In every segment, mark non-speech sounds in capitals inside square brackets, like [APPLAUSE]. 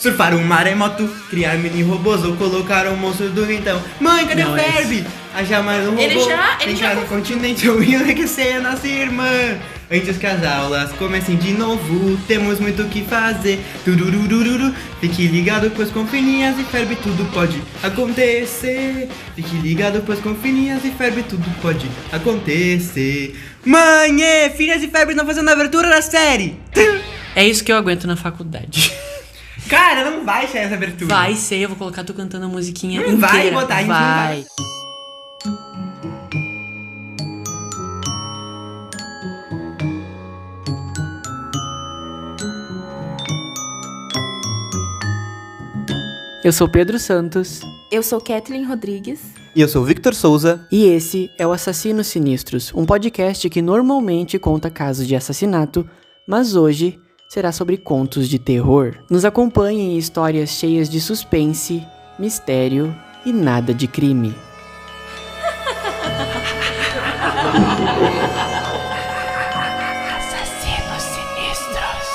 Surfar um maremoto, criar mini robôs ou colocar um monstro do ventão. Mãe, cadê Não, o Ferb? Achar mais um robô. Ele já- ele Deixar já- no continente ou enriquecer a nossa irmã. Antes que as aulas comecem de novo, temos muito o que fazer. Tururururu, fique ligado, pois com Fininhas e Ferb tudo pode acontecer. Fique ligado, pois com Fininhas e Ferb tudo pode acontecer. Mãe, é, Fininhas e Ferb não fazendo a abertura da série. É isso que eu aguento na faculdade. [LAUGHS] Cara, não vai sair essa abertura. Vai ser, eu vou colocar tu cantando a musiquinha Não inteira. vai botar, a gente vai. Eu sou Pedro Santos Eu sou Kathleen Rodrigues. E eu sou o Victor Souza. e esse é o Assassinos Sinistros, um podcast que normalmente conta casos de assassinato, mas hoje será sobre contos de terror. Nos acompanhem em histórias cheias de suspense, mistério e nada de crime. Assassinos Sinistros.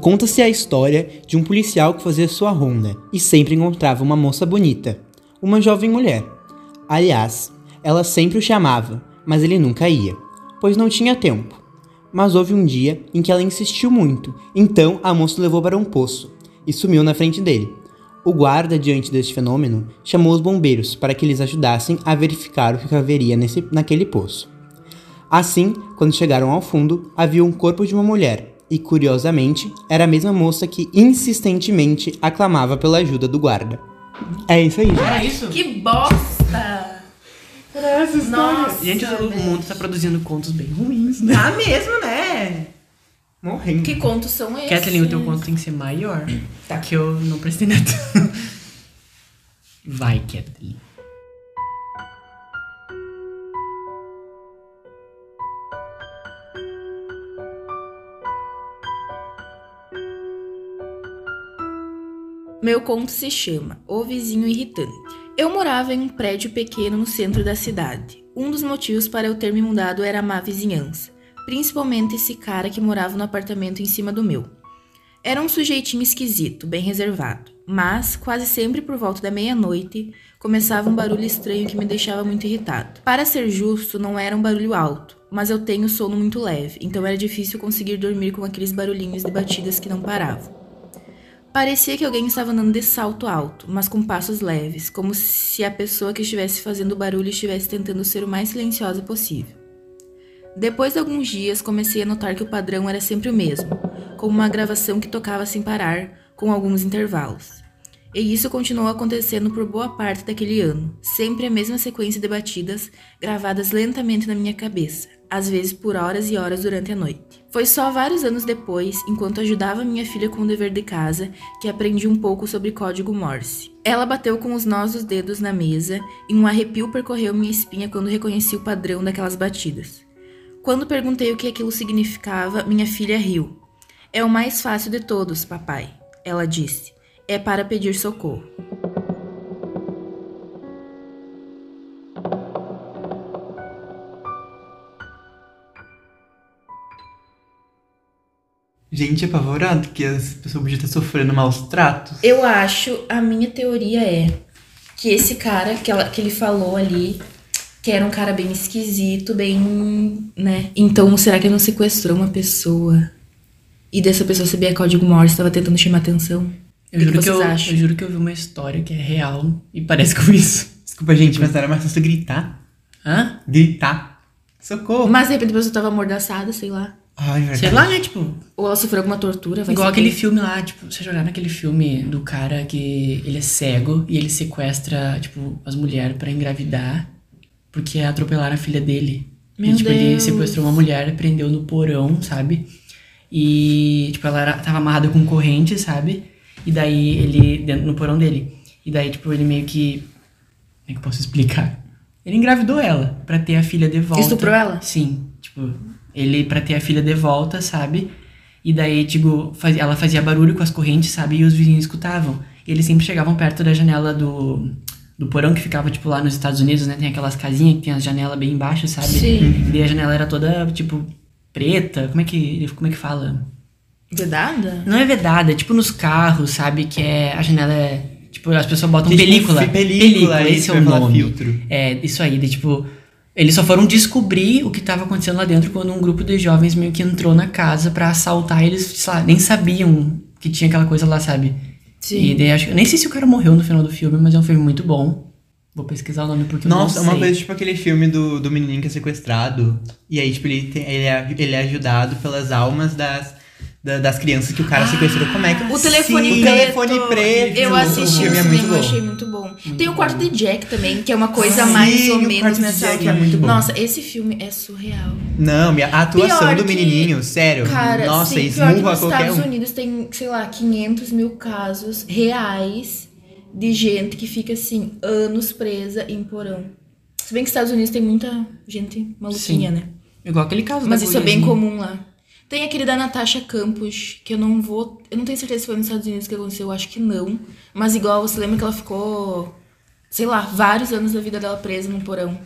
Conta-se a história de um policial que fazia sua ronda e sempre encontrava uma moça bonita, uma jovem mulher. Aliás, ela sempre o chamava, mas ele nunca ia, pois não tinha tempo. Mas houve um dia em que ela insistiu muito, então a moça o levou para um poço e sumiu na frente dele. O guarda, diante deste fenômeno, chamou os bombeiros para que eles ajudassem a verificar o que haveria nesse, naquele poço. Assim, quando chegaram ao fundo, havia um corpo de uma mulher, e curiosamente, era a mesma moça que insistentemente aclamava pela ajuda do guarda. É isso aí, gente. Era isso? Que bosta! Nossa! Gente, o mundo tá produzindo contos bem ruins, né? Tá mesmo, né? Morrendo. Que contos são esses? Kathleen, o teu conto tem que ser maior. Tá. Que eu não prestei nada. [LAUGHS] Vai, Kathleen. Meu conto se chama O Vizinho Irritante. Eu morava em um prédio pequeno no centro da cidade. Um dos motivos para eu ter me mudado era a má vizinhança, principalmente esse cara que morava no apartamento em cima do meu. Era um sujeitinho esquisito, bem reservado, mas quase sempre por volta da meia-noite começava um barulho estranho que me deixava muito irritado. Para ser justo, não era um barulho alto, mas eu tenho sono muito leve, então era difícil conseguir dormir com aqueles barulhinhos de batidas que não paravam. Parecia que alguém estava andando de salto alto, mas com passos leves, como se a pessoa que estivesse fazendo barulho estivesse tentando ser o mais silenciosa possível. Depois de alguns dias, comecei a notar que o padrão era sempre o mesmo, como uma gravação que tocava sem parar, com alguns intervalos. E isso continuou acontecendo por boa parte daquele ano, sempre a mesma sequência de batidas gravadas lentamente na minha cabeça, às vezes por horas e horas durante a noite. Foi só vários anos depois, enquanto ajudava minha filha com o dever de casa, que aprendi um pouco sobre código Morse. Ela bateu com os nós dos dedos na mesa e um arrepio percorreu minha espinha quando reconheci o padrão daquelas batidas. Quando perguntei o que aquilo significava, minha filha riu. É o mais fácil de todos, papai, ela disse. É para pedir socorro. Gente apavorado que as pessoas podiam estar sofrendo maus tratos. Eu acho, a minha teoria é que esse cara que, ela, que ele falou ali, que era um cara bem esquisito, bem, né? Então, será que ele não sequestrou uma pessoa? E dessa pessoa sabia código Morse, estava tentando chamar atenção? Eu o que, juro que que, vocês eu, acham? eu juro que eu vi uma história que é real e parece com isso. Desculpa, gente, mas era mais fácil gritar. Hã? Gritar. Socorro. Mas de repente a pessoa tava amordaçada, sei lá. Ai, verdade. Sei lá, né? Tipo, Ou ela sofreu alguma tortura, vai igual saber. aquele filme lá, tipo, você jogar naquele filme do cara que ele é cego e ele sequestra, tipo, as mulheres pra engravidar porque atropelaram a filha dele. Meu e, tipo, ele Deus. sequestrou uma mulher, prendeu no porão, sabe? E, tipo, ela era, tava amarrada com corrente, sabe? E daí ele, dentro no porão dele. E daí, tipo, ele meio que. Como é que eu posso explicar? Ele engravidou ela pra ter a filha de volta. Estuprou ela? Sim. Tipo, ele pra ter a filha de volta, sabe? E daí, tipo, faz- ela fazia barulho com as correntes, sabe? E os vizinhos escutavam. E eles sempre chegavam perto da janela do, do porão que ficava, tipo, lá nos Estados Unidos, né? Tem aquelas casinhas que tem as janelas bem embaixo, sabe? Sim. E a janela era toda, tipo, preta. Como é que, como é que fala? Vedada? Não é vedada, é tipo nos carros, sabe? Que é. A janela é. Tipo, as pessoas botam tipo, película. fi- película, esse isso, é o nome. filtro. É, isso aí. daí, tipo, eles só foram descobrir o que tava acontecendo lá dentro quando um grupo de jovens meio que entrou na casa pra assaltar. Eles, sei lá, nem sabiam que tinha aquela coisa lá, sabe? Sim. E daí, acho, nem sei se o cara morreu no final do filme, mas é um filme muito bom. Vou pesquisar o nome porque Nossa, eu é não uma sei. coisa tipo aquele filme do, do menininho que é sequestrado. E aí, tipo, ele, tem, ele, é, ele é ajudado pelas almas das, da- das crianças que o cara sequestrou. Como é que O telefone Sim, preto. O telefone preto. Eu O assisti filme no é cinema, muito eu bom. achei muito bom. Tem o quarto de Jack também, que é uma coisa Sim, mais ou o menos Quarto de nessa Jack é muito bom. Nossa, esse filme é surreal. Não, minha- a atuação Pior do que- menininho, sério. Cara, nossa, sim, pior que esmurra nos qualquer Estados um. Unidos tem, sei lá, 500 mil casos reais de gente que fica, assim, anos presa em porão. Se bem que Estados Unidos tem muita gente maluquinha, Sim. né? Igual aquele caso Mas da isso é bem comum lá. Tem aquele da Natasha Campos, que eu não vou. Eu não tenho certeza se foi nos Estados Unidos que aconteceu, eu acho que não. Mas igual, você lembra que ela ficou, sei lá, vários anos da vida dela presa no porão.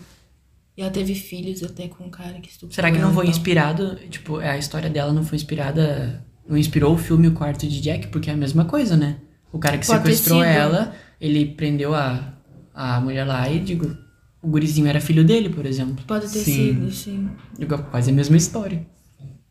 E ela teve filhos até com um cara que estuprou Será que não foi tal. inspirado? Tipo, a história dela não foi inspirada. Não inspirou o filme O Quarto de Jack? Porque é a mesma coisa, né? O cara que Pode sequestrou ela, ele prendeu a, a mulher lá e, digo, o gurizinho era filho dele, por exemplo. Pode ter Sim. sido, sim. Digo, quase a mesma história.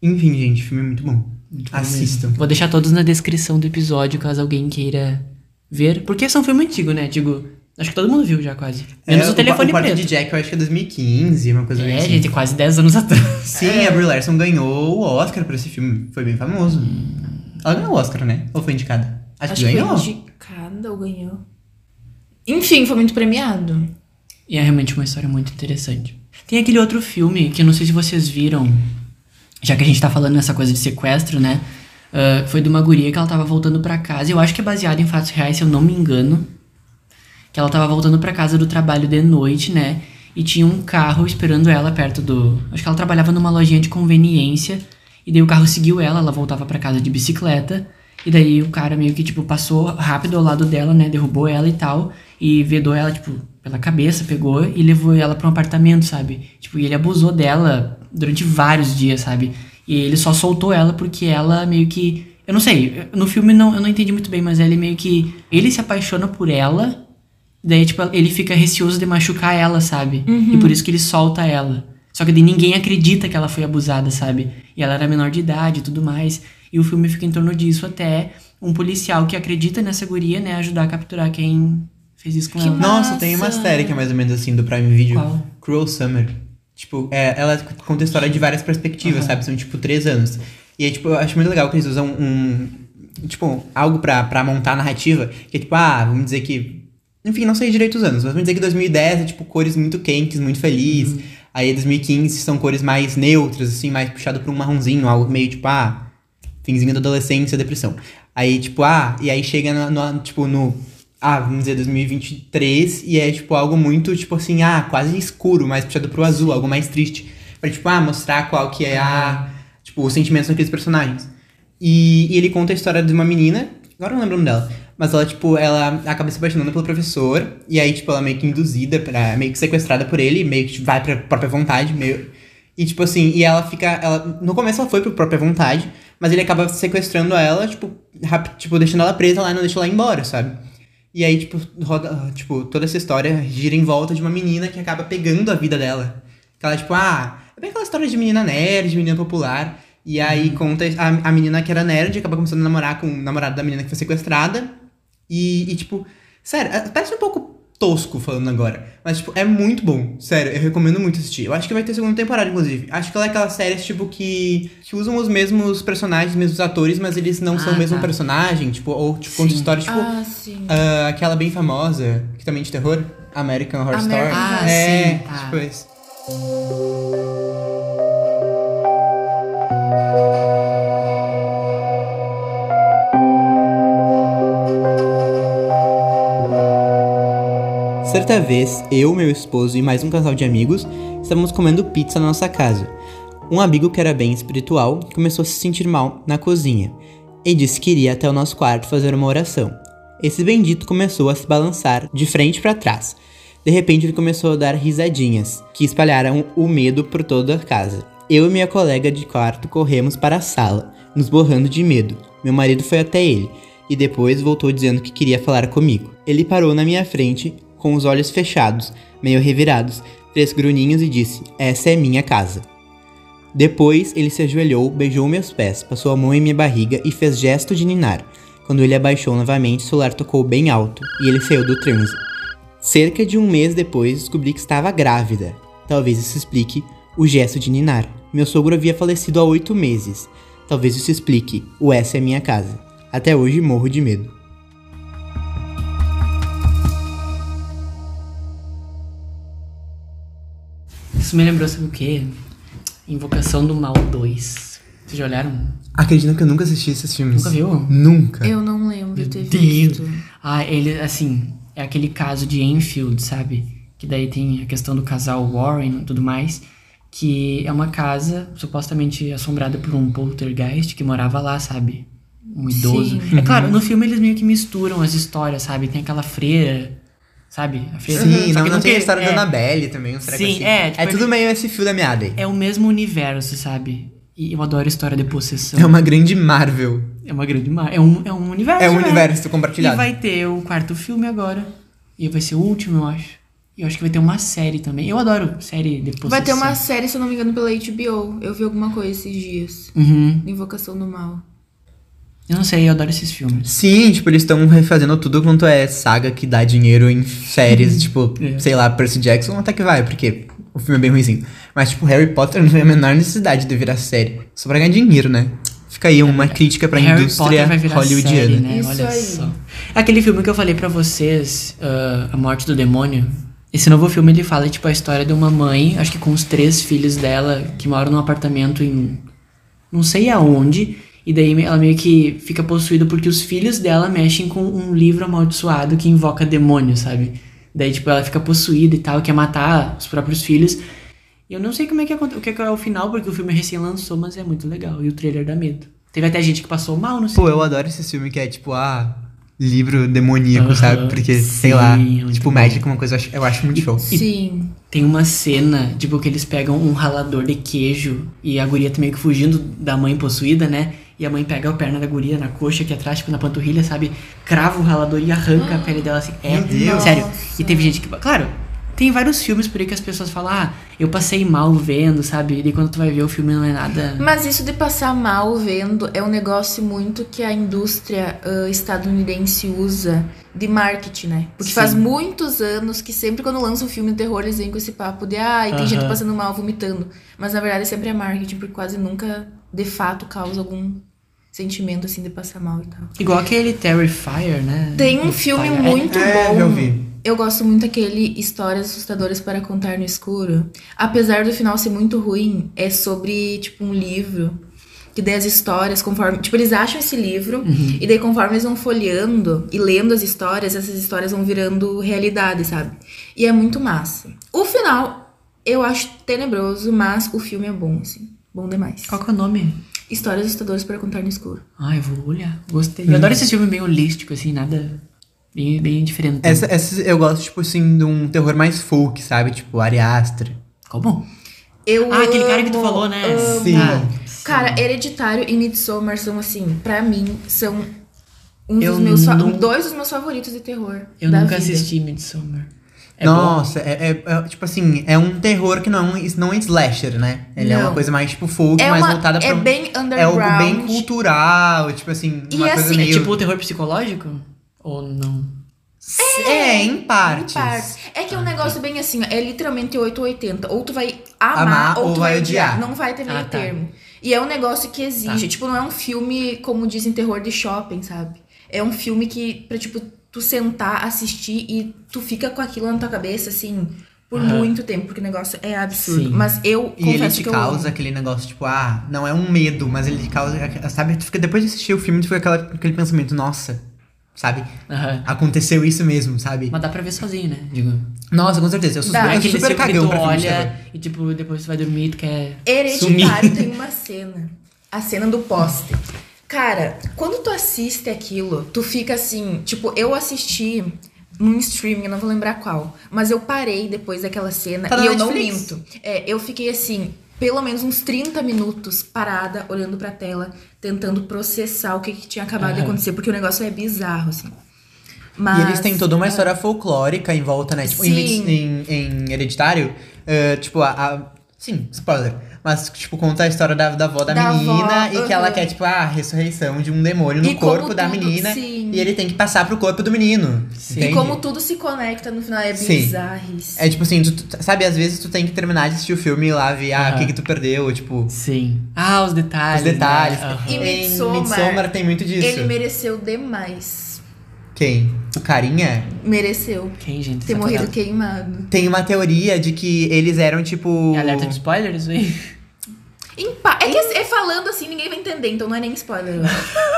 Enfim, gente, o filme é muito bom. Muito bom Assistam. mesmo. Vou deixar todos na descrição do episódio, caso alguém queira ver. Porque esse é um filme antigo, né? Digo, acho que todo mundo viu já quase. Menos É, o telefone o quarto preto. de Jack eu acho que é 2015, uma coisa É, assim. gente, quase 10 anos atrás. Sim, a Brie Larson ganhou o Oscar por esse filme. Foi bem famoso. Ela ganhou o Oscar, né? Ou foi indicada? Acho, Acho que que ganhou. foi indicada ou ganhou. Enfim, foi muito premiado. E é realmente uma história muito interessante. Tem aquele outro filme que eu não sei se vocês viram, já que a gente tá falando nessa coisa de sequestro, né? Ah, foi de uma guria que ela tava voltando pra casa. Eu acho que é baseado em fatos reais, se eu não me engano. Que ela tava voltando pra casa do trabalho de noite, né? E tinha um carro esperando ela perto do. Acho que ela trabalhava numa lojinha de conveniência. E daí o carro seguiu ela, ela voltava pra casa de bicicleta. E daí o cara meio que, tipo, passou rápido ao lado dela, né? Derrubou ela e tal. E vedou ela, tipo, pela cabeça, pegou e levou ela pra um apartamento, sabe? Tipo, e ele abusou dela durante vários dias, sabe? E ele só soltou ela porque ela meio que. Eu não sei, no filme não, eu não entendi muito bem, mas ele meio que. Ele se apaixona por ela. Daí, tipo, ele fica receoso de machucar ela, sabe? E por isso que ele solta ela. Só que daí ninguém acredita que ela foi abusada, sabe? E ela era menor de idade e tudo mais. E o filme fica em torno disso até um policial que acredita nessa guria, né, ajudar a capturar quem fez isso com Que ela. ma- Nossa, tem uma série que é mais ou menos assim do Prime Video. Qual? Cruel Summer. Tipo, é, ela conta a história de várias perspectivas, sabe? São tipo três anos. E aí, tipo, eu acho muito legal que eles usam um. Tipo, algo pra, pra montar a narrativa. Que é tipo, ah, vamos dizer que. Enfim, não sei direito os anos, mas vamos dizer que 2010 é tipo cores muito quentes, muito feliz. Uhum. Aí 2015 são cores mais neutras, assim, mais puxado pra um marronzinho, algo meio tipo, ah, finzinho da adolescência, depressão. Aí, tipo, ah, e aí chega no, no- tipo, no, ah, vamos dizer, 2023, e é, tipo, algo muito, tipo assim, ah, quase escuro, mais puxado pro azul, algo mais triste. Pra, tipo, ah, mostrar qual que é a, tipo, os sentimentos daqueles personagens. E, e ele conta a história de uma menina, agora eu não lembro o nome dela, mas ela, tipo, ela acaba se apaixonando pelo professor, e aí, tipo, ela é meio que induzida, pra, meio que sequestrada por ele, meio que vai pra própria vontade, meio... E, tipo assim, e ela fica. Ela, no começo ela foi por própria vontade, mas ele acaba sequestrando ela, tipo, rap- tipo, deixando ela presa lá e não deixa ela ir embora, sabe? E aí, tipo, roda, tipo, toda essa história gira em volta de uma menina que acaba pegando a vida dela. Que ela, tipo, ah, é bem aquela história de menina nerd, de menina popular. E aí conta a, a menina que era nerd, acaba começando a namorar com o namorado da menina que foi sequestrada. E, e, tipo, sério, é- parece um pouco tosco falando agora. Mas, tipo, é muito bom. Sério, eu recomendo muito assistir. Eu acho que vai ter segunda temporada, inclusive. Acho que ela é aquelas séries, tipo, que, que usam os mesmos personagens, os mesmos atores, mas eles não são Ah, o mesmo tá. personagem, tipo, ou tipo, conta história, tipo. Ah, sim. ah, aquela bem famosa, que também é de terror, American Horror Story. American Horror. Ah, é, sim, tá. tipo isso. Certa vez, eu, meu esposo e mais um casal de amigos estávamos comendo pizza na nossa casa. Um amigo que era bem espiritual começou a se sentir mal na cozinha e disse que iria até o nosso quarto fazer uma oração. Esse bendito começou a se balançar de frente para trás. De repente ele começou a dar risadinhas, que espalharam o medo por toda a casa. Eu e minha colega de quarto corremos para a sala, nos borrando de medo. Meu marido foi até ele e depois voltou dizendo que queria falar comigo. Ele parou na minha frente, com os olhos fechados, meio revirados, fez grunhinhos e disse: Essa é minha casa. Depois ele se ajoelhou, beijou meus pés, passou a mão em minha barriga e fez gesto de ninar. Quando ele abaixou novamente, o celular tocou bem alto e ele saiu do transe. Cerca de um mês depois, descobri que estava grávida. Talvez isso explique o gesto de ninar. Meu sogro havia falecido há oito meses. Talvez isso explique o essa é minha casa. Até hoje morro de medo. Isso me lembrou, sabe o quê? Invocação do Mal 2. Vocês já olharam? Acredito que eu nunca assisti esses filmes. Nunca viu? Nunca. Eu não lembro de ter Deus. visto. Ah, ele, assim, é aquele caso de Enfield, sabe? Que daí tem a questão do casal Warren e tudo mais. Que é uma casa supostamente assombrada por um poltergeist que morava lá, sabe? Um idoso. Sim. É claro, no filme eles meio que misturam as histórias, sabe? Tem aquela freira, sabe? A freira. Sim, não, que não tem a história da é, Annabelle também, um treco Sim, assim. é, tipo, é tudo meio esse fio da meada aí. É o mesmo universo, sabe? E eu adoro a história de possessão. É uma grande Marvel. É uma grande mar... é, um, é um universo. É um né? universo E compartilhado. vai ter o quarto filme agora. E vai ser o último, eu acho. E eu acho que vai ter uma série também. Eu adoro série de possessão. Vai ter uma série, se eu não me engano, pela HBO. Eu vi alguma coisa esses dias. Uhum. Invocação do Mal. Eu não sei, eu adoro esses filmes. Sim, tipo, eles estão refazendo tudo quanto é saga que dá dinheiro em séries, tipo, É. sei lá, Percy Jackson até que vai, porque o filme é bem ruimzinho. Mas, tipo, Harry Potter não tem a menor necessidade de virar série. Só pra ganhar dinheiro, né? Fica aí uma crítica pra Harry indústria hollywoodiana. série, né? Isso Olha aí. só. Aquele filme que eu falei pra vocês, ah, A Morte do Demônio. Esse novo filme ele fala tipo a história de uma mãe, acho que com os três filhos dela que moram num apartamento em não sei aonde, e daí ela meio que fica possuída porque os filhos dela mexem com um livro amaldiçoado que invoca demônio, sabe? Daí tipo ela fica possuída e tal, quer matar os próprios filhos. E eu não sei como é que aconte- o que é o final porque o filme recém lançou, mas é muito legal e o trailer dá medo. Teve até gente que passou mal no Pô, eu adoro esse filme que é tipo, ah, livro demoníaco, Aham, sabe? Porque, sei sim, lá, muito tipo. Magic é uma coisa, eu acho, eu acho muito show. Sim. Tem uma cena, tipo, que eles pegam um ralador de queijo e a guria tá meio que fugindo da mãe possuída, né? E a mãe pega a perna da guria na coxa aqui atrás, tipo, na panturrilha, sabe? Crava o ralador e arranca a pele dela assim. É, Meu Deus. sério. E teve gente que. Claro, tem vários filmes por aí que as pessoas falam, ah, eu passei mal vendo, sabe? E daí quando tu vai ver o filme não é nada. Mas isso de passar mal vendo é um negócio muito que a indústria ah, estadunidense usa de marketing, né? Porque Sim. faz muitos anos que sempre quando lança um filme de terror eles vêm com esse papo de ah, e tem Aham. gente passando mal, vomitando. Mas na verdade sempre é marketing, porque quase nunca de fato causa algum sentimento assim de passar mal e tal. Igual aquele Terrifier, né? Tem um filme É, muito É, bom. já ouvi. Eu gosto muito daquele Histórias Assustadoras para Contar no Escuro. Apesar do final ser muito ruim, é sobre, tipo, um livro. Que daí as histórias, conforme. Tipo, eles acham esse livro, Uhum. e daí conforme eles vão folheando e lendo as histórias, essas histórias vão virando realidade, sabe? E é muito massa. O final, eu acho tenebroso, mas o filme é bom, assim. Bom demais. Qual que é o nome? Histórias Assustadoras para Contar no Escuro. Ah, eu vou olhar. Gostei. Eu adoro esse filme bem holístico, assim, nada. Bem, bem diferente. Essa, essa eu gosto, tipo assim, de um terror mais folk, sabe? Tipo, Ari Aster. Como? Eu Ah, aquele cara que tu falou, né? amo. Sim. Ah, Cara, Hereditário e Midsommar são assim, pra mim, são um Eu dos meus não- dois dos meus favoritos de terror. Eu da nunca vida. assisti Midsommar. É? Nossa, é, é- é, tipo assim, é um terror que não, é um- não é slasher, né? Ele é Não. uma coisa mais tipo folk, É, mais uma, voltada pra. é bem é underground. algo bem cultural, tipo assim, E uma coisa assim, É meio. tipo o terror psicológico? Ou não? É, em Em partes. partes. É que é um Ah, tá. negócio bem assim, ó, é literalmente 8 ou 80. Ou tu vai amar, Amar ou ou tu vai odiar. odiar. Não vai ter meio Ah, tá. termo. E é um negócio que exige. Tá. Tipo, não é um filme, como dizem, terror de shopping, sabe? É um filme que, pra, tipo, tu sentar, assistir e tu fica com aquilo na tua cabeça, assim, por Aham. muito tempo, porque o negócio é absurdo. Sim. Mas eu E ele confesso te que eu causa amo. aquele negócio, tipo, ah, não é um medo, mas ele te causa. Sabe, tu fica, depois de assistir o filme, tu fica aquela, aquele pensamento, nossa, sabe? Aham. Aconteceu isso mesmo, sabe? Mas dá pra ver sozinho, né? Digo. Nossa, com certeza. Eu sou Dá. super, É eu sou super que cagão pra filme de terror. olha e tipo, depois tu vai dormir e tu quer. Hereditário [LAUGHS] tem uma cena. A cena do poste. Cara, quando tu assiste aquilo, tu fica assim, tipo, eu assisti num streaming, eu não vou lembrar qual, mas eu parei depois daquela cena Tá e eu não Netflix? minto. É, eu fiquei assim, pelo menos uns 30 minutos parada, olhando pra tela, tentando processar o que, que tinha acabado de Aham. acontecer, porque o negócio é bizarro, assim. Mas, E eles têm toda uma história folclórica em volta, né? Tipo, em, em, em Hereditário, eh, tipo, a, a- Sim, spoiler. Mas, tipo, conta a história da, da avó da, Da menina avó, e que ela quer, tipo, a ressurreição de um demônio no E corpo da tudo- menina. sim. E ele tem que passar pro corpo do menino. Sim. E como tudo se conecta no final, é Sim. bizarríssimo. É tipo assim, tu, tu- sabe, às vezes tu tem que terminar de assistir o filme e lá ver ah, o que, que tu perdeu, tipo, Sim. Ah, os detalhes. os detalhes. Né? Aham. E Em Midsommar, Midsommar tem muito disso. Ele mereceu demais. Quem? O carinha? Mereceu Quem, gente? ter morrido queimado. Tem uma teoria de que eles eram, tipo. É alerta de spoilers, hein? É que é falando assim, ninguém vai entender, então não é nem spoiler.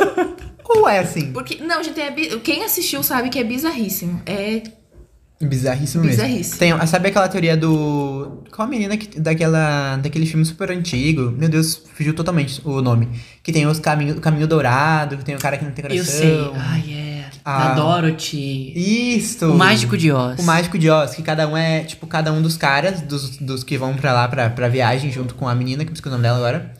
[LAUGHS] Qual é assim? Porque, não, gente, é quem assistiu sabe que é bizarríssimo. É Bizarríssimo mesmo. Bizarríssimo. Tem, sabe aquela teoria do. Qual a menina que, daquela, daquele filme super antigo? Meu Deus, fugiu totalmente o nome. Que tem os caminho, o caminho dourado, que tem o cara que não tem coração. Eu sei. Ai, é. Ah. Da Dorothy. Isso! O Mágico de Oz. O Mágico de Oz, que cada um é, tipo, cada um dos caras, dos, dos que vão pra lá pra, pra viagem junto com a menina, que eu esqueci o nome dela agora.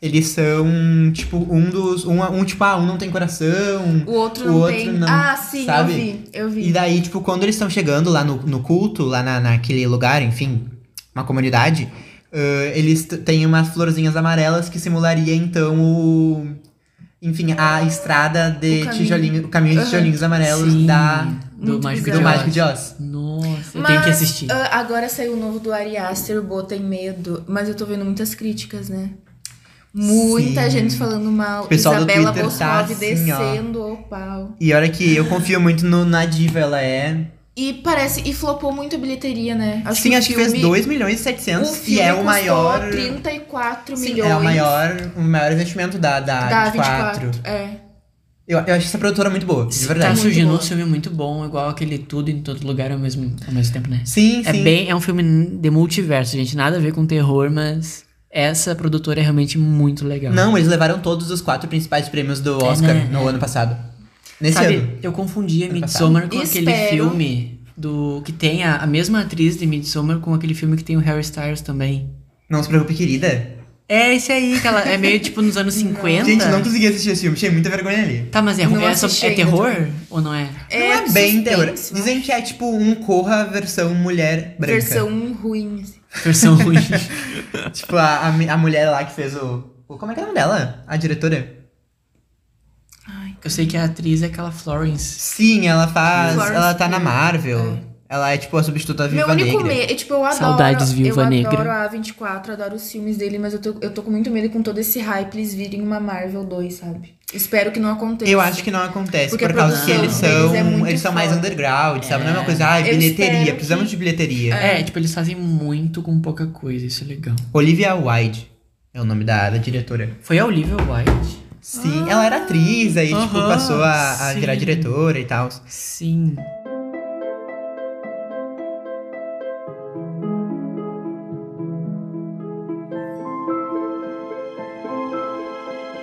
Eles são, tipo, um dos. Um, um tipo, ah, um não tem coração. o outro O não outro tem. não, ah, sim, sabe? eu vi. Eu vi. E daí, tipo, quando eles estão chegando lá no, no culto, lá na, naquele lugar, enfim, uma comunidade, ãh, eles têm umas florzinhas amarelas que simularia, então, o. Enfim, a estrada de O caminho. tijolinhos, o caminho de tijolinhos amarelos Sim, da, do Mágico do de Oz. Mágico de Oz. Nossa, eu Mas, tenho que assistir. ah, agora saiu o novo do Ari Aster, o Bo tem medo. Mas eu tô vendo muitas críticas, né? Muita Sim. gente falando mal. O pessoal do Isabela Twitter tá assim, ó. descendo ao pau. E olha que eu confio muito no, na diva, ela é. E parece. E flopou muito a bilheteria, né? Sim, o acho que fez filme- 2 milhões e O 700 filme e é o maior. 34 Sim, milhões. é o maior, o maior investimento da, da, da 24. 24. É. Eu, eu acho essa produtora muito boa, de Tá verdade. muito surgindo um filme muito bom, igual aquele Tudo em Todo Lugar ao mesmo, ao mesmo tempo, né? Sim, É sim. bem, é um filme de multiverso, gente. Nada a ver com terror, mas essa produtora é realmente muito legal. Não, eles levaram todos os quatro principais prêmios do Oscar né? no ano passado. Nesse Sabe, ano. eu confundia Midsommar com aquele Espero. filme do que tem a, a mesma atriz de Midsommar com aquele filme que tem o Harry Styles também. Não se preocupe, querida. É esse aí, que ela é meio tipo nos anos [LAUGHS] 50. Gente, não consegui assistir esse filme, tinha muita vergonha ali. Tá, mas é, Não é, só- é ainda terror também. ou não é? não é bem terror. Dizem que é tipo um Corra versão mulher branca. Versão ruim. assim. Versão [LAUGHS] ruim. Tipo, a, a, a mulher lá que fez o, o. Como é que é o nome dela? A diretora? Ai, Eu sei que a atriz é aquela Florence. Sim, ela faz. Florence ela tá na Marvel. Ela é tipo a substituta da Meu Viva único Negra. medo, tipo, eu adoro. Saudades, Viúva eu Negra. adoro a A24, adoro os filmes dele, mas eu tô, eu tô com muito medo com todo esse hype eles virem uma Marvel 2, sabe? Espero que não aconteça. Eu acho que não acontece, Porque por causa que eles deles são. é eles são mais underground, sabe? Não é uma É. coisa, ah, Eu bilheteria, precisamos que- de bilheteria. É, tipo, eles fazem muito com pouca coisa, isso é legal. Olivia Wilde é o nome da, da diretora. Foi a Olivia Wilde? Sim, ela era atriz, aí, tipo, Aham, passou a, a virar diretora e tal. Sim.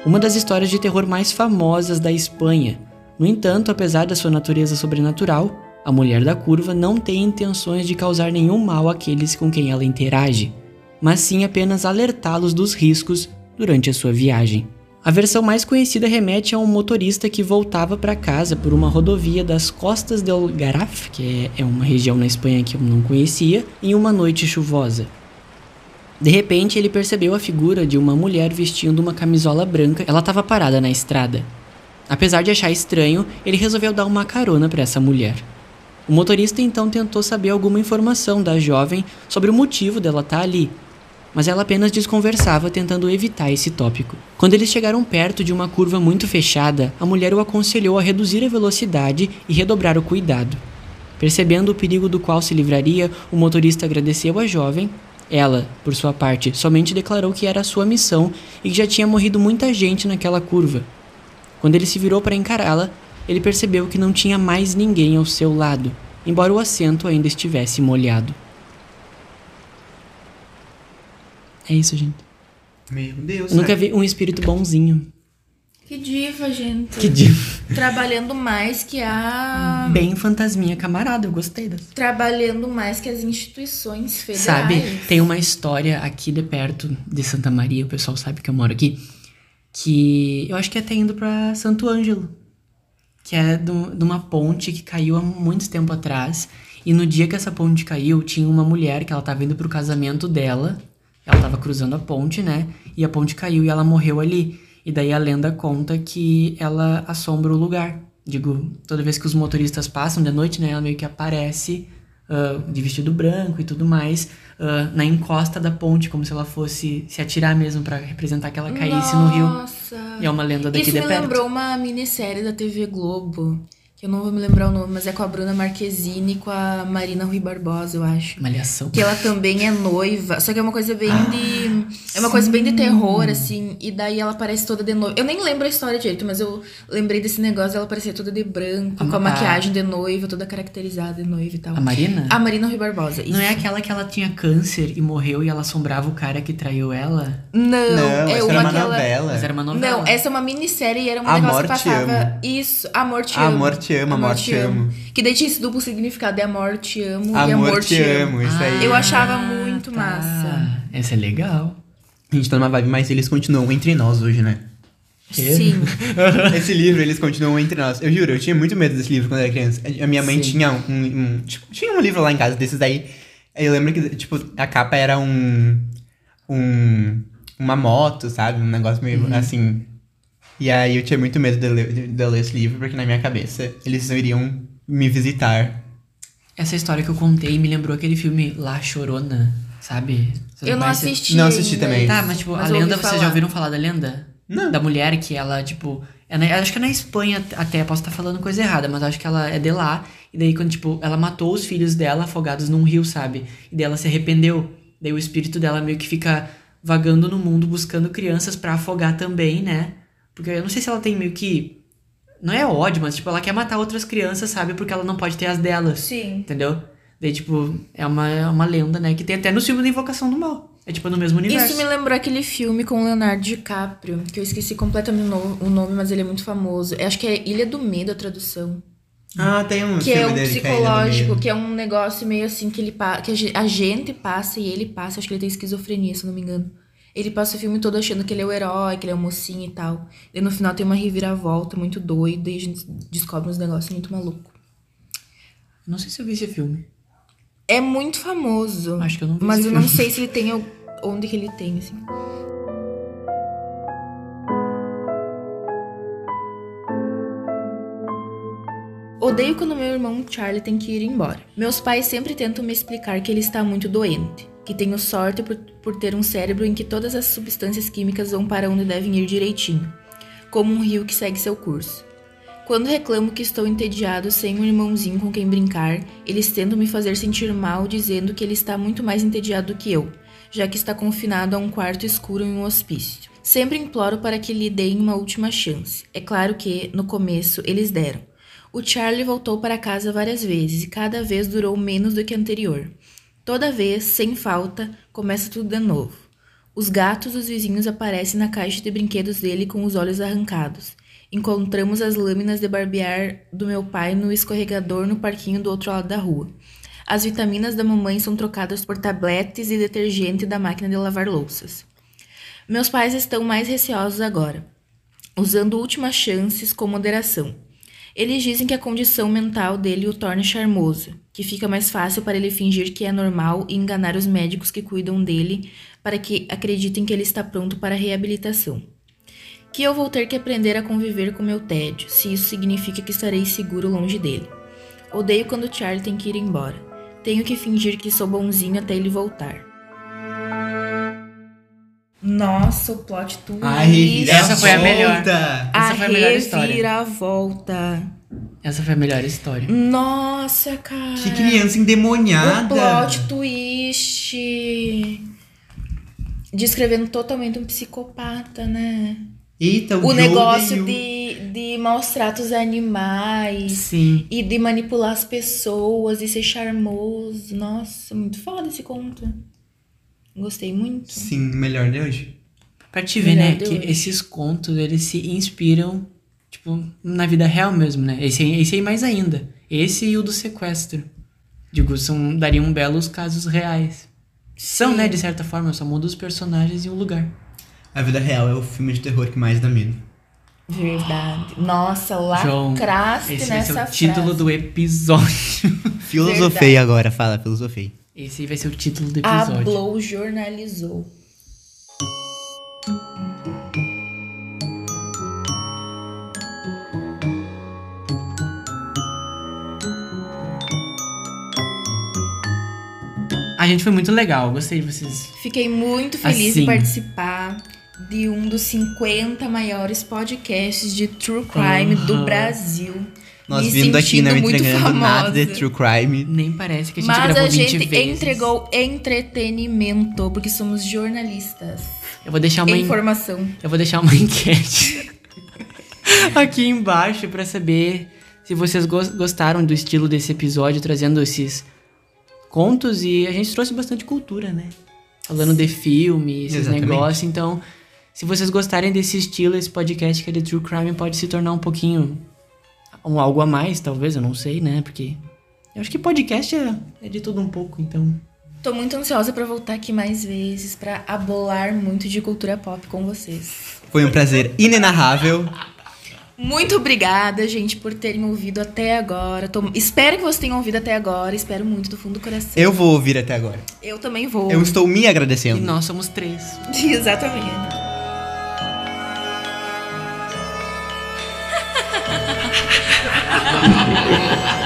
Uma das histórias de terror mais famosas da Espanha. No entanto, apesar da sua natureza sobrenatural, a mulher da curva não tem intenções de causar nenhum mal àqueles com quem ela interage, mas sim apenas alertá-los dos riscos durante a sua viagem. A versão mais conhecida remete a um motorista que voltava para casa por uma rodovia das Costas del Garraf, que é é uma região na Espanha que eu não conhecia, em uma noite chuvosa. De repente, ele percebeu a figura de uma mulher vestindo uma camisola branca. Ela estava parada na estrada. Apesar de achar estranho, ele resolveu dar uma carona para essa mulher. O motorista então tentou saber alguma informação da jovem sobre o motivo dela estar ali, mas ela apenas desconversava tentando evitar esse tópico. Quando eles chegaram perto de uma curva muito fechada, a mulher o aconselhou a reduzir a velocidade e redobrar o cuidado. Percebendo o perigo do qual se livraria, o motorista agradeceu à jovem. Ela, por sua parte, somente declarou que era sua missão e que já tinha morrido muita gente naquela curva. Quando ele se virou para encará-la, ele percebeu que não tinha mais ninguém ao seu lado, embora o assento ainda estivesse molhado. É isso, gente. Meu Deus. Eu nunca né? vi um espírito bonzinho. Que diva, gente. Que dia. Trabalhando mais que a. Bem fantasminha camarada, eu gostei dessa. Trabalhando mais que as instituições federais. Sabe, tem uma história aqui de perto de Santa Maria, o pessoal sabe que eu moro aqui, que eu acho que é até indo pra Santo Ângelo, que é do- de uma ponte que caiu há muito tempo atrás. E no dia que essa ponte caiu, tinha uma mulher que ela tava indo pro casamento dela. Ela tava cruzando a ponte, né? E a ponte caiu e ela morreu ali. E daí a lenda conta que ela assombra o lugar. Digo, toda vez que os motoristas passam de noite, né? Ela meio que aparece ah, de vestido branco e tudo mais ah, na encosta da ponte, como se ela fosse se atirar mesmo pra representar que ela caísse no rio. Nossa. E é uma lenda daqui Isso de me perto. lembrou uma minissérie da TV Globo. Que eu não vou me lembrar o nome, mas é com a Bruna Marquezine e com a Marina Rui Barbosa, eu acho. Malhação. Que ela também é noiva. Só que é uma coisa bem de. É uma coisa bem de terror, assim. E daí ela parece toda de noiva. Eu nem lembro a história direito, mas eu lembrei desse negócio dela parecer toda de branco, A com a Ma- maquiagem de noiva, toda caracterizada de noiva e tal. A Marina? A Marina Rui Barbosa. Não é isso. aquela que ela tinha câncer e morreu e ela assombrava o cara que traiu ela? Não, Não, é essa uma era uma que ela- novela. Mas era uma novela. Não, essa é uma minissérie e era um Amor negócio que Te passava. Amo. Isso, Amor Te Amo. Amor Te Amo, Amor Te Amo. Que daí tinha esse duplo significado de Amor Te Amo e Amor, Amor te, amo, isso aí. Eu achava muito tá. massa. Essa é legal. A gente tá numa vibe, mas eles continuam entre nós hoje, né? Sim. Esse [LAUGHS] livro, eles continuam entre nós. Eu juro, eu tinha muito medo desse livro quando eu era criança. A minha mãe Sim. tinha um, um- tipo, tinha um livro lá em casa desses aí. Aí Eu lembro que, tipo, a capa era um. um uma moto, sabe? Um negócio meio Uhum. assim. E aí eu tinha muito medo de ler, de, ler esse livro, porque na minha cabeça eles iriam me visitar. Essa história que eu contei me lembrou aquele filme La Chorona, sabe? Você Eu não conhece? assisti. Não assisti ainda. também. Tá, mas tipo, Mas a lenda, vocês já ouviram falar da lenda? Não. Da mulher que ela, tipo. É na, acho que é na Espanha até, posso estar falando coisa errada, mas acho que ela é de lá. E daí, quando, tipo, ela matou os filhos dela afogados num rio, sabe? E daí ela se arrependeu. Daí o espírito dela meio que fica vagando no mundo buscando crianças pra afogar também, né? Porque eu não sei se ela tem meio que. Não é ódio, mas, tipo, ela quer matar outras crianças, sabe? Porque ela não pode ter as delas. Sim. Entendeu? Daí, tipo, é uma, é uma lenda, né? Que tem até no filme da Invocação do Mal. É tipo no mesmo universo. Isso me lembrou aquele filme com o Leonardo DiCaprio, que eu esqueci completamente o no- o nome, mas ele é muito famoso. Eu acho que é Ilha do Medo a tradução. Ah, tem um Que filme é um dele que é psicológico, que é um negócio meio assim que ele que a ge- a gente passa e ele passa. Acho que ele tem esquizofrenia, se eu não me engano. Ele passa o filme todo achando que ele é o herói, que ele é o mocinho e tal. E no final tem uma reviravolta muito doida e a gente descobre uns negócios muito malucos. Não sei se eu vi esse filme. É muito famoso. Acho que eu não vi Mas eu não filme. sei se ele tem. Onde que ele tem, assim. Odeio quando meu irmão Charlie tem que ir embora. Meus pais sempre tentam me explicar que ele está muito doente, que tenho sorte por, por ter um cérebro em que todas as substâncias químicas vão para onde devem ir direitinho, como um rio que segue seu curso. Quando reclamo que estou entediado sem um irmãozinho com quem brincar, eles tentam me fazer sentir mal dizendo que ele está muito mais entediado do que eu, já que está confinado a um quarto escuro em um hospício. Sempre imploro para que lhe deem uma última chance. É claro que, no começo, eles deram. O Charlie voltou para casa várias vezes e cada vez durou menos do que anterior. Toda vez, sem falta, começa tudo de novo. Os gatos dos vizinhos aparecem na caixa de brinquedos dele com os olhos arrancados. Encontramos as lâminas de barbear do meu pai no escorregador no parquinho do outro lado da rua. As vitaminas da mamãe são trocadas por tabletes e detergente da máquina de lavar louças. Meus pais estão mais receosos agora, usando últimas chances com moderação. Eles dizem que a condição mental dele o torna charmoso, que fica mais fácil para ele fingir que é normal e enganar os médicos que cuidam dele para que acreditem que ele está pronto para a reabilitação. Que eu vou ter que aprender a conviver com meu tédio, se isso significa que estarei seguro longe dele. Odeio quando Charlie tem que ir embora. Tenho que fingir que sou bonzinho até ele voltar. Nossa, o plot twist. Ai, Essa foi a melhor. volta! A Essa foi a melhor história. reviravolta. Essa foi a melhor história. Nossa, cara. Que criança O endemoniada! plot twist. Descrevendo totalmente um psicopata, né? Eita, o, O negócio de, de maus tratos a animais. Sim. E de manipular as pessoas e ser charmoso. Nossa, muito foda esse conto. Gostei muito. Sim, melhor de hoje. Pra te ver, né, Melhor de que hoje. esses contos, eles se inspiram, tipo, na vida real mesmo, né? Esse, aí- esse aí mais ainda. Esse e o do sequestro. Digo, são, dariam belos casos reais. São, né, de certa forma, só muda os personagens e o lugar. A vida real é o filme de terror que mais dá medo. Verdade. Nossa, João, lacraste esse vai ser nessa o título frase. do episódio. [LAUGHS] Filosofei Verdade. agora, fala, filosofei. Esse vai ser o título do episódio. Hablou, jornalizou. A gente foi muito legal, gostei de vocês. Fiquei muito feliz Assim. de participar de um dos 50 maiores podcasts de true crime do Aham. Brasil. Nós vindo aqui não muito entregando nada de true crime. Nem parece que a gente Mas gravou a 20 gente vezes. entregou entretenimento, porque somos jornalistas. Eu vou deixar uma, en- Informação. eu vou deixar uma [LAUGHS] enquete aqui embaixo pra saber se vocês gos- gostaram do estilo desse episódio, trazendo esses contos e a gente trouxe bastante cultura, né? Falando de filme, esses Exatamente. negócios. Então, se vocês gostarem desse estilo, esse podcast que é de True Crime pode se tornar um pouquinho um algo a mais, talvez, eu não sei, né? Porque eu acho que podcast é, é de tudo um pouco, então. Tô muito ansiosa pra voltar aqui mais vezes, pra abolar muito de cultura pop com vocês. Foi um prazer inenarrável. Muito obrigada, gente, por terem ouvido até agora. Tô- Espero que vocês tenham ouvido até agora. Espero muito do fundo do coração. Eu vou ouvir até agora. Eu também vou. Eu estou me E agradecendo. nós somos três. [LAUGHS] Exatamente. [LAUGHS]